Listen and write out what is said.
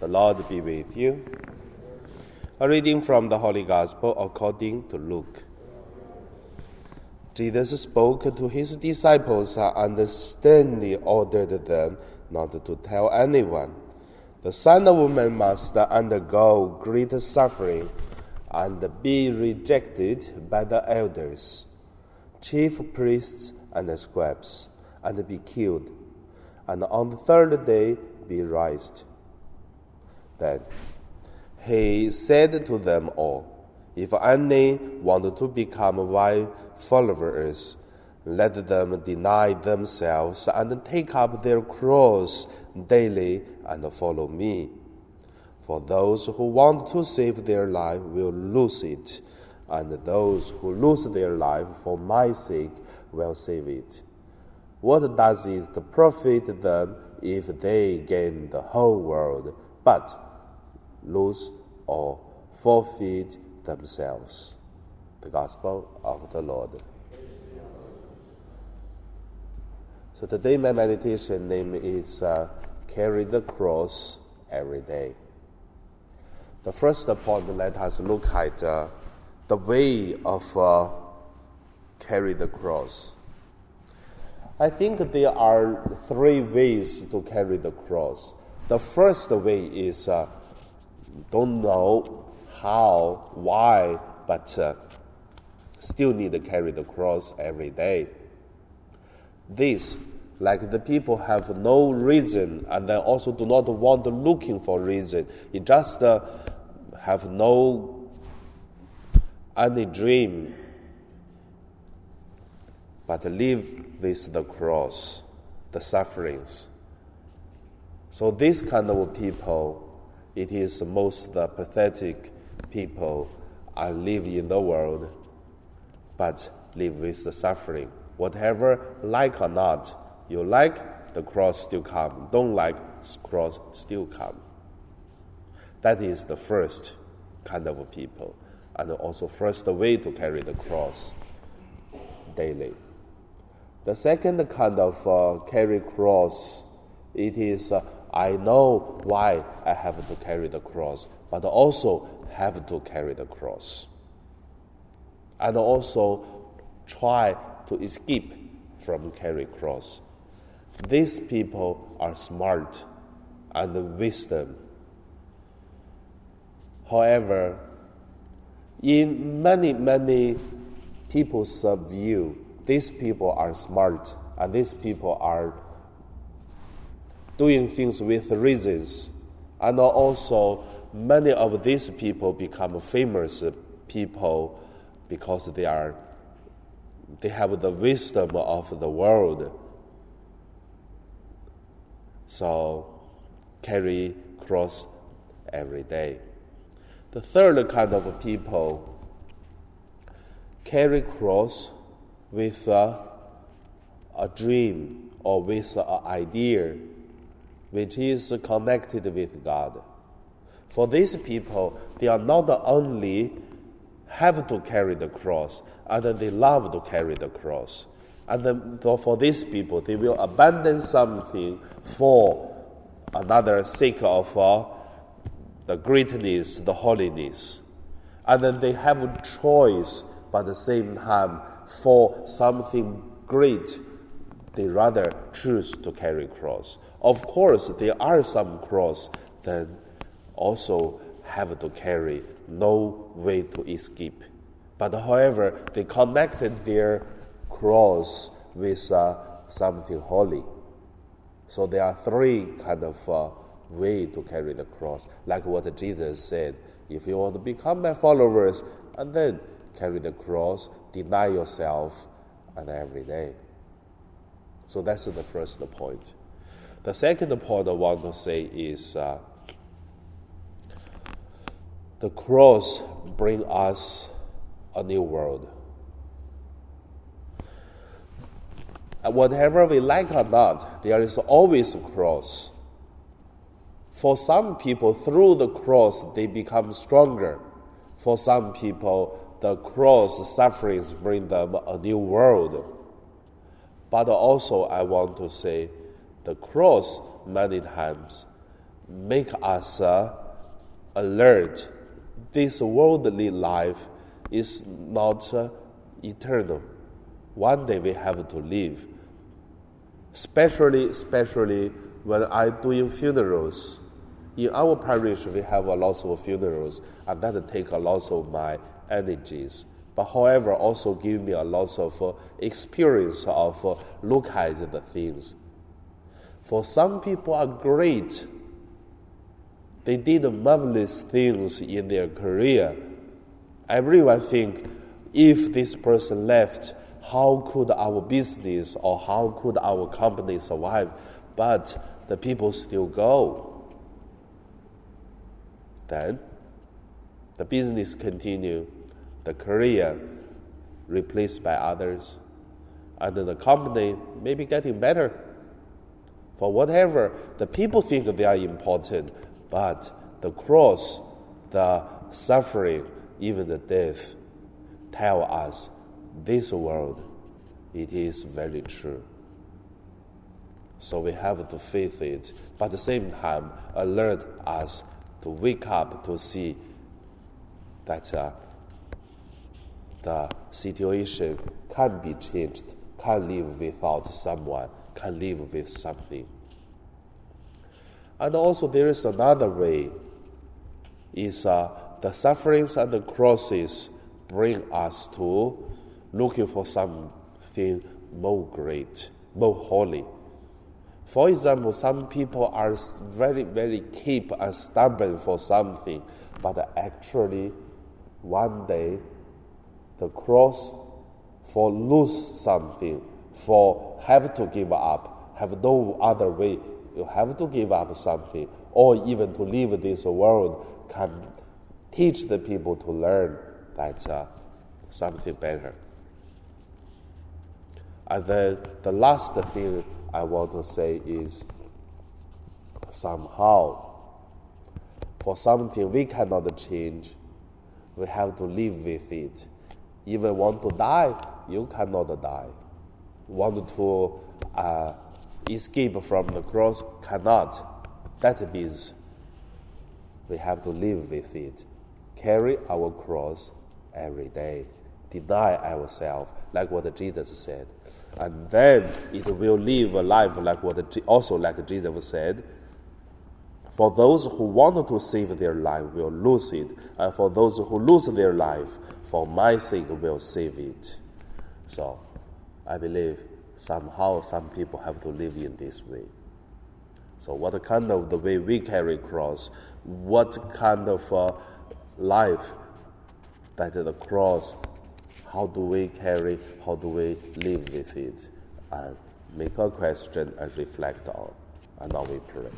The Lord be with you. A reading from the Holy Gospel according to Luke. Jesus spoke to his disciples and sternly ordered them not to tell anyone. The Son of Man must undergo great suffering and be rejected by the elders, chief priests, and scribes, and be killed, and on the third day be raised. Then he said to them all, If any want to become my followers, let them deny themselves and take up their cross daily and follow me. For those who want to save their life will lose it, and those who lose their life for my sake will save it. What does it profit them if they gain the whole world, but lose or forfeit themselves? The Gospel of the Lord. So today my meditation name is uh, Carry the Cross Every Day. The first point, let us look at uh, the way of uh, carry the cross. I think there are three ways to carry the cross. The first way is uh, don't know how, why, but uh, still need to carry the cross every day. This, like the people have no reason and they also do not want looking for reason. It just uh, have no any dream, but live with the cross, the sufferings. So this kind of people, it is most the pathetic people I live in the world, but live with the suffering. Whatever like or not, you like the cross still come. Don't like cross still come. That is the first kind of people, and also first way to carry the cross daily. The second kind of uh, carry cross, it is uh, I know why I have to carry the cross, but also have to carry the cross, and also try to escape from carry cross. These people are smart and wisdom However, in many, many people's view, these people are smart and these people are doing things with reasons. And also, many of these people become famous people because they are they have the wisdom of the world. So carry cross every day. The third kind of people carry cross with a, a dream or with an idea which is connected with God. For these people, they are not only have to carry the cross, and they love to carry the cross. And then for these people, they will abandon something for another sake of uh, the greatness, the holiness. And then they have a choice, but at the same time, for something great, they rather choose to carry cross. Of course, there are some cross that also have to carry, no way to escape. But however, they connected their cross with uh, something holy. So there are three kind of uh, way to carry the cross, like what Jesus said. If you want to become my followers, and then carry the cross, deny yourself, and every day. So that's the first point. The second point I want to say is uh, the cross bring us a new world. And whatever we like or not, there is always a cross. For some people, through the cross, they become stronger. For some people, the cross sufferings bring them a new world. But also, I want to say, the cross many times make us uh, alert. This worldly life is not uh, eternal. One day we have to leave. Especially, especially when I doing funerals. In our parish, we have a lot of funerals, and that take a lot of my energies. But however, also give me a lot of uh, experience of uh, look at the things. For some people are great. They did marvelous things in their career. Everyone think, if this person left, how could our business or how could our company survive? But the people still go. Then the business continue, the career replaced by others, and the company may be getting better. For whatever the people think they are important, but the cross, the suffering, even the death tell us this world it is very true. So we have to face it, but at the same time alert us to wake up to see that uh, the situation can be changed, can live without someone, can live with something. And also there is another way, is uh, the sufferings and the crosses bring us to looking for something more great, more holy. For example, some people are very, very keep and stubborn for something, but actually, one day, the cross for lose something, for have to give up, have no other way, you have to give up something, or even to leave this world, can teach the people to learn that uh, something better. And then the last thing I want to say is somehow, for something we cannot change, we have to live with it. Even want to die, you cannot die. Want to uh, escape from the cross, cannot. That means we have to live with it. Carry our cross every day. Deny ourselves, like what Jesus said and then it will live a life like what also like Jesus said. For those who want to save their life will lose it, and for those who lose their life, for my sake will save it. So, I believe somehow some people have to live in this way. So, what kind of the way we carry cross? What kind of uh, life that the cross how do we carry, how do we live with it, and make a question and reflect on. And now we pray.